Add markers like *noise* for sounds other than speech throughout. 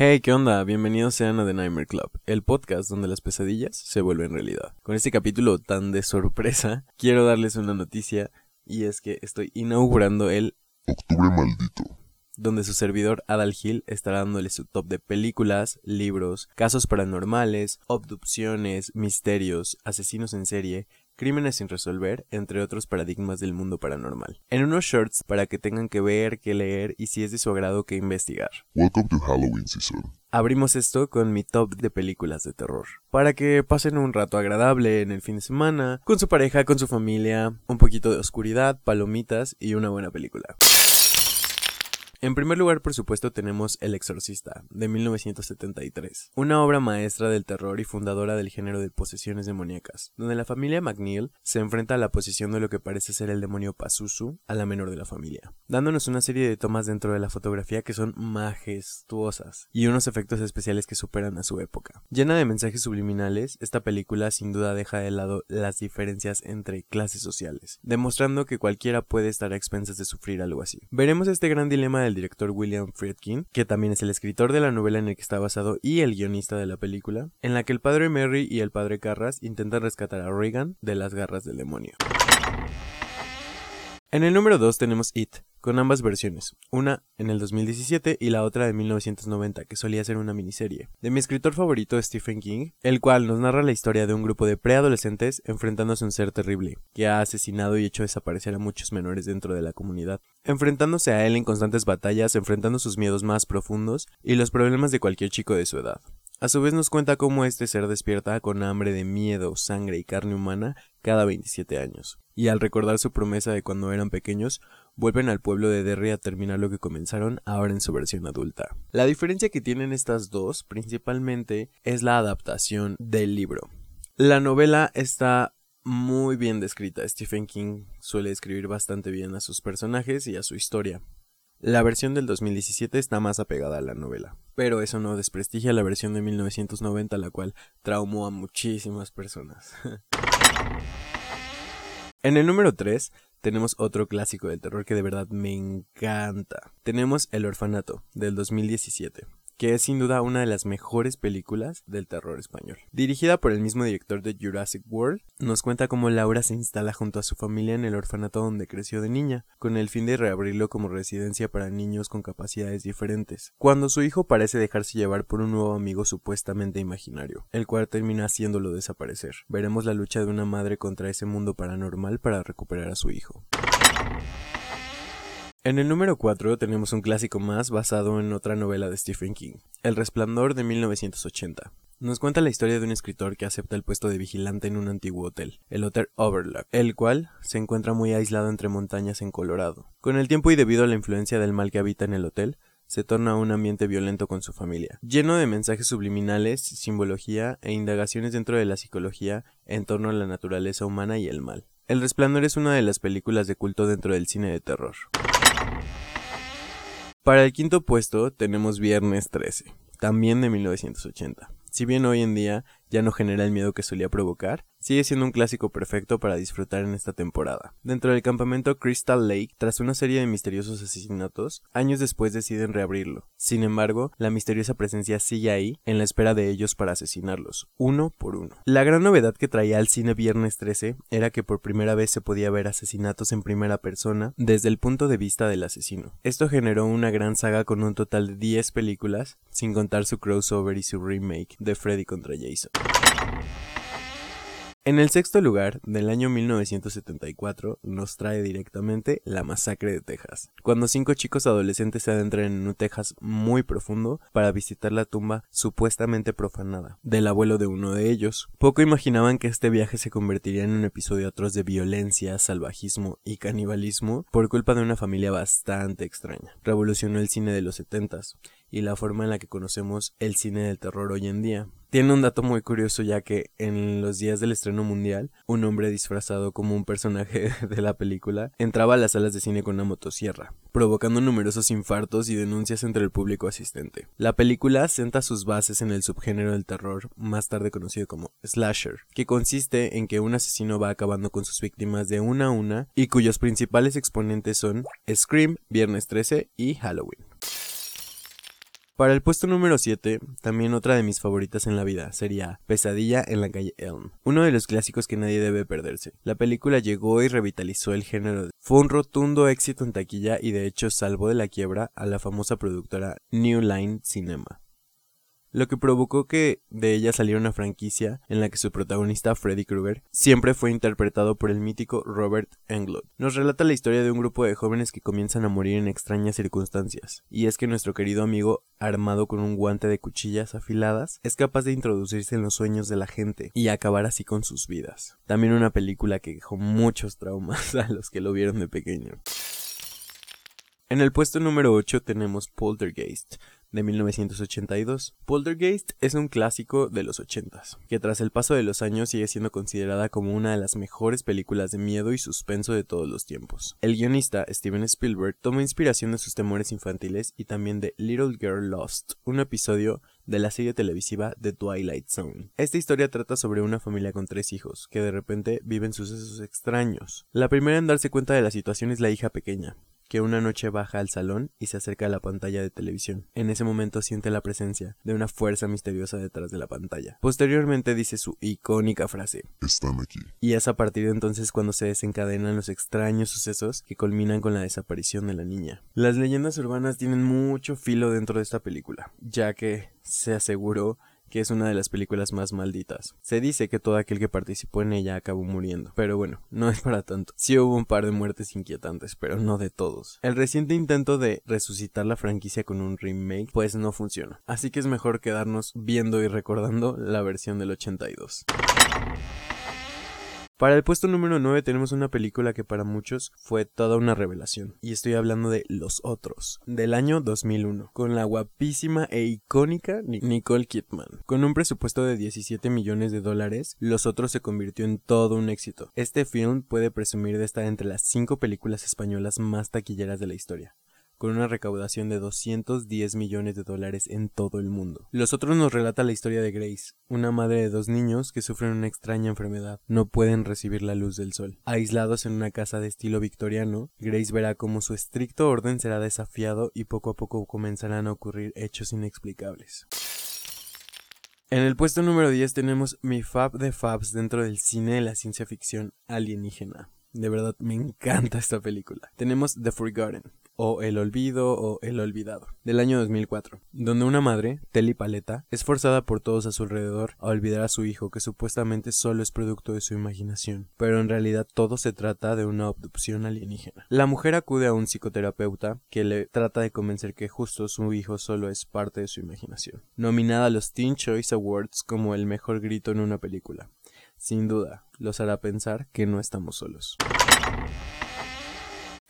Hey, ¿qué onda? Bienvenidos sean a The Nightmare Club, el podcast donde las pesadillas se vuelven realidad. Con este capítulo tan de sorpresa, quiero darles una noticia y es que estoy inaugurando el Octubre Maldito. donde su servidor Adal Hill estará dándole su top de películas, libros, casos paranormales, abducciones, misterios, asesinos en serie, crímenes sin resolver, entre otros paradigmas del mundo paranormal. En unos shorts para que tengan que ver, que leer y si es de su agrado que investigar. Welcome to Halloween season. Abrimos esto con mi top de películas de terror, para que pasen un rato agradable en el fin de semana, con su pareja, con su familia, un poquito de oscuridad, palomitas y una buena película. En primer lugar, por supuesto, tenemos El Exorcista, de 1973, una obra maestra del terror y fundadora del género de posesiones demoníacas, donde la familia McNeil se enfrenta a la posesión de lo que parece ser el demonio Pazuzu a la menor de la familia, dándonos una serie de tomas dentro de la fotografía que son majestuosas y unos efectos especiales que superan a su época. Llena de mensajes subliminales, esta película sin duda deja de lado las diferencias entre clases sociales, demostrando que cualquiera puede estar a expensas de sufrir algo así. Veremos este gran dilema del director William Friedkin, que también es el escritor de la novela en el que está basado y el guionista de la película, en la que el padre Mary y el padre Carras intentan rescatar a Reagan de las garras del demonio. En el número 2 tenemos It, con ambas versiones, una en el 2017 y la otra de 1990, que solía ser una miniserie, de mi escritor favorito Stephen King, el cual nos narra la historia de un grupo de preadolescentes enfrentándose a un ser terrible, que ha asesinado y hecho desaparecer a muchos menores dentro de la comunidad, enfrentándose a él en constantes batallas, enfrentando sus miedos más profundos y los problemas de cualquier chico de su edad. A su vez nos cuenta cómo este ser despierta con hambre de miedo, sangre y carne humana cada 27 años. Y al recordar su promesa de cuando eran pequeños, vuelven al pueblo de Derry a terminar lo que comenzaron ahora en su versión adulta. La diferencia que tienen estas dos principalmente es la adaptación del libro. La novela está muy bien descrita. Stephen King suele escribir bastante bien a sus personajes y a su historia. La versión del 2017 está más apegada a la novela, pero eso no desprestigia la versión de 1990, la cual traumó a muchísimas personas. *laughs* en el número 3 tenemos otro clásico del terror que de verdad me encanta. Tenemos El Orfanato, del 2017 que es sin duda una de las mejores películas del terror español. Dirigida por el mismo director de Jurassic World, nos cuenta cómo Laura se instala junto a su familia en el orfanato donde creció de niña, con el fin de reabrirlo como residencia para niños con capacidades diferentes, cuando su hijo parece dejarse llevar por un nuevo amigo supuestamente imaginario, el cual termina haciéndolo desaparecer. Veremos la lucha de una madre contra ese mundo paranormal para recuperar a su hijo. En el número 4 tenemos un clásico más basado en otra novela de Stephen King, El Resplandor de 1980. Nos cuenta la historia de un escritor que acepta el puesto de vigilante en un antiguo hotel, el Hotel Overlook, el cual se encuentra muy aislado entre montañas en Colorado. Con el tiempo y debido a la influencia del mal que habita en el hotel, se torna un ambiente violento con su familia, lleno de mensajes subliminales, simbología e indagaciones dentro de la psicología en torno a la naturaleza humana y el mal. El Resplandor es una de las películas de culto dentro del cine de terror. Para el quinto puesto tenemos Viernes 13, también de 1980. Si bien hoy en día ya no genera el miedo que solía provocar, sigue siendo un clásico perfecto para disfrutar en esta temporada. Dentro del campamento Crystal Lake, tras una serie de misteriosos asesinatos, años después deciden reabrirlo. Sin embargo, la misteriosa presencia sigue ahí, en la espera de ellos para asesinarlos, uno por uno. La gran novedad que traía al cine Viernes 13 era que por primera vez se podía ver asesinatos en primera persona desde el punto de vista del asesino. Esto generó una gran saga con un total de 10 películas, sin contar su crossover y su remake de Freddy contra Jason. En el sexto lugar, del año 1974, nos trae directamente La Masacre de Texas, cuando cinco chicos adolescentes se adentran en un Texas muy profundo para visitar la tumba supuestamente profanada del abuelo de uno de ellos. Poco imaginaban que este viaje se convertiría en un episodio atroz de violencia, salvajismo y canibalismo por culpa de una familia bastante extraña. Revolucionó el cine de los setentas y la forma en la que conocemos el cine del terror hoy en día. Tiene un dato muy curioso ya que en los días del estreno mundial, un hombre disfrazado como un personaje *laughs* de la película entraba a las salas de cine con una motosierra, provocando numerosos infartos y denuncias entre el público asistente. La película senta sus bases en el subgénero del terror, más tarde conocido como slasher, que consiste en que un asesino va acabando con sus víctimas de una a una y cuyos principales exponentes son Scream, Viernes 13 y Halloween. Para el puesto número 7, también otra de mis favoritas en la vida sería Pesadilla en la calle Elm, uno de los clásicos que nadie debe perderse. La película llegó y revitalizó el género. Fue un rotundo éxito en taquilla y de hecho salvó de la quiebra a la famosa productora New Line Cinema lo que provocó que de ella saliera una franquicia en la que su protagonista Freddy Krueger siempre fue interpretado por el mítico Robert Englund. Nos relata la historia de un grupo de jóvenes que comienzan a morir en extrañas circunstancias, y es que nuestro querido amigo, armado con un guante de cuchillas afiladas, es capaz de introducirse en los sueños de la gente y acabar así con sus vidas. También una película que dejó muchos traumas *laughs* a los que lo vieron de pequeño. En el puesto número 8 tenemos Poltergeist, de 1982. Poltergeist es un clásico de los 80s, que tras el paso de los años sigue siendo considerada como una de las mejores películas de miedo y suspenso de todos los tiempos. El guionista Steven Spielberg tomó inspiración de sus temores infantiles y también de Little Girl Lost, un episodio de la serie televisiva The Twilight Zone. Esta historia trata sobre una familia con tres hijos, que de repente viven sucesos extraños. La primera en darse cuenta de la situación es la hija pequeña, que una noche baja al salón y se acerca a la pantalla de televisión. En ese momento siente la presencia de una fuerza misteriosa detrás de la pantalla. Posteriormente dice su icónica frase. Están aquí. Y es a partir de entonces cuando se desencadenan los extraños sucesos que culminan con la desaparición de la niña. Las leyendas urbanas tienen mucho filo dentro de esta película, ya que se aseguró que es una de las películas más malditas. Se dice que todo aquel que participó en ella acabó muriendo, pero bueno, no es para tanto. Sí hubo un par de muertes inquietantes, pero no de todos. El reciente intento de resucitar la franquicia con un remake pues no funciona, así que es mejor quedarnos viendo y recordando la versión del 82. Para el puesto número 9 tenemos una película que para muchos fue toda una revelación, y estoy hablando de Los Otros, del año 2001, con la guapísima e icónica Nicole Kidman. Con un presupuesto de 17 millones de dólares, Los Otros se convirtió en todo un éxito. Este film puede presumir de estar entre las 5 películas españolas más taquilleras de la historia con una recaudación de 210 millones de dólares en todo el mundo. Los otros nos relata la historia de Grace, una madre de dos niños que sufren una extraña enfermedad. No pueden recibir la luz del sol. Aislados en una casa de estilo victoriano, Grace verá cómo su estricto orden será desafiado y poco a poco comenzarán a ocurrir hechos inexplicables. En el puesto número 10 tenemos mi fab de fabs dentro del cine de la ciencia ficción alienígena. De verdad, me encanta esta película. Tenemos The Forgotten, o El Olvido o El Olvidado, del año 2004, donde una madre, Telly Paleta, es forzada por todos a su alrededor a olvidar a su hijo que supuestamente solo es producto de su imaginación, pero en realidad todo se trata de una abducción alienígena. La mujer acude a un psicoterapeuta que le trata de convencer que justo su hijo solo es parte de su imaginación. Nominada a los Teen Choice Awards como el mejor grito en una película. Sin duda, los hará pensar que no estamos solos.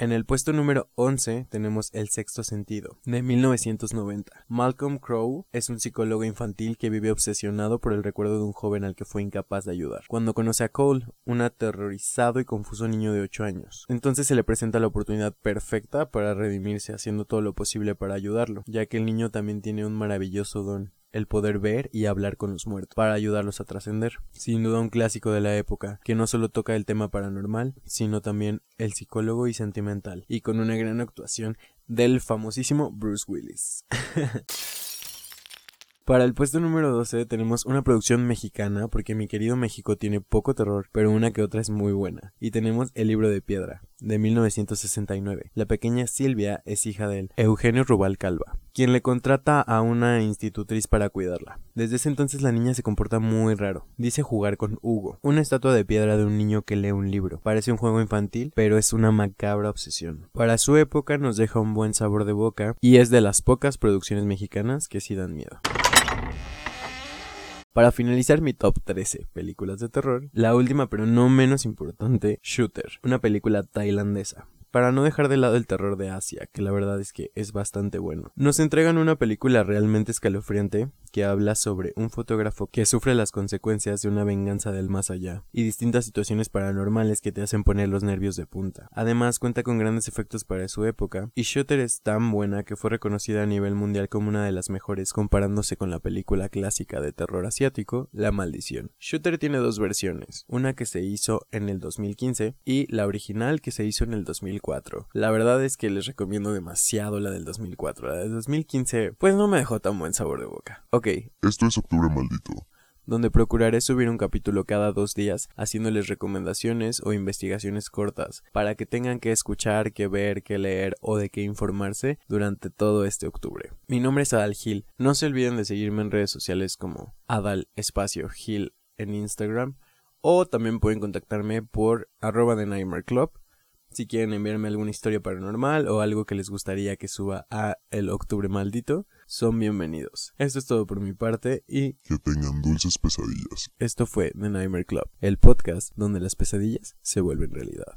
En el puesto número 11 tenemos El sexto sentido, de 1990. Malcolm Crowe es un psicólogo infantil que vive obsesionado por el recuerdo de un joven al que fue incapaz de ayudar. Cuando conoce a Cole, un aterrorizado y confuso niño de 8 años, entonces se le presenta la oportunidad perfecta para redimirse haciendo todo lo posible para ayudarlo, ya que el niño también tiene un maravilloso don, el poder ver y hablar con los muertos para ayudarlos a trascender. Sin duda un clásico de la época, que no solo toca el tema paranormal, sino también el psicólogo y sentimental, y con una gran actuación del famosísimo Bruce Willis. *laughs* Para el puesto número 12 tenemos una producción mexicana, porque mi querido México tiene poco terror, pero una que otra es muy buena. Y tenemos El libro de piedra, de 1969. La pequeña Silvia es hija del Eugenio Rubal Calva, quien le contrata a una institutriz para cuidarla. Desde ese entonces la niña se comporta muy raro. Dice jugar con Hugo, una estatua de piedra de un niño que lee un libro. Parece un juego infantil, pero es una macabra obsesión. Para su época nos deja un buen sabor de boca y es de las pocas producciones mexicanas que sí dan miedo. Para finalizar mi top 13 películas de terror, la última pero no menos importante, Shooter, una película tailandesa para no dejar de lado el terror de Asia, que la verdad es que es bastante bueno. Nos entregan una película realmente escalofriante que habla sobre un fotógrafo que sufre las consecuencias de una venganza del más allá y distintas situaciones paranormales que te hacen poner los nervios de punta. Además cuenta con grandes efectos para su época y Shooter es tan buena que fue reconocida a nivel mundial como una de las mejores comparándose con la película clásica de terror asiático, La Maldición. Shooter tiene dos versiones, una que se hizo en el 2015 y la original que se hizo en el 2000 2004. La verdad es que les recomiendo demasiado la del 2004. La del 2015, pues no me dejó tan buen sabor de boca. Ok, Esto es Octubre Maldito. donde procuraré subir un capítulo cada dos días haciéndoles recomendaciones o investigaciones cortas para que tengan que escuchar, que ver, que leer o de qué informarse durante todo este octubre. Mi nombre es Adal Gil, no se olviden de seguirme en redes sociales como Adal Espacio Gil en Instagram o también pueden contactarme por arroba de Nightmare Club si quieren enviarme alguna historia paranormal o algo que les gustaría que suba a el octubre maldito, son bienvenidos. Esto es todo por mi parte y Que tengan dulces pesadillas. esto fue The Nightmare Club, el podcast donde las pesadillas se vuelven realidad.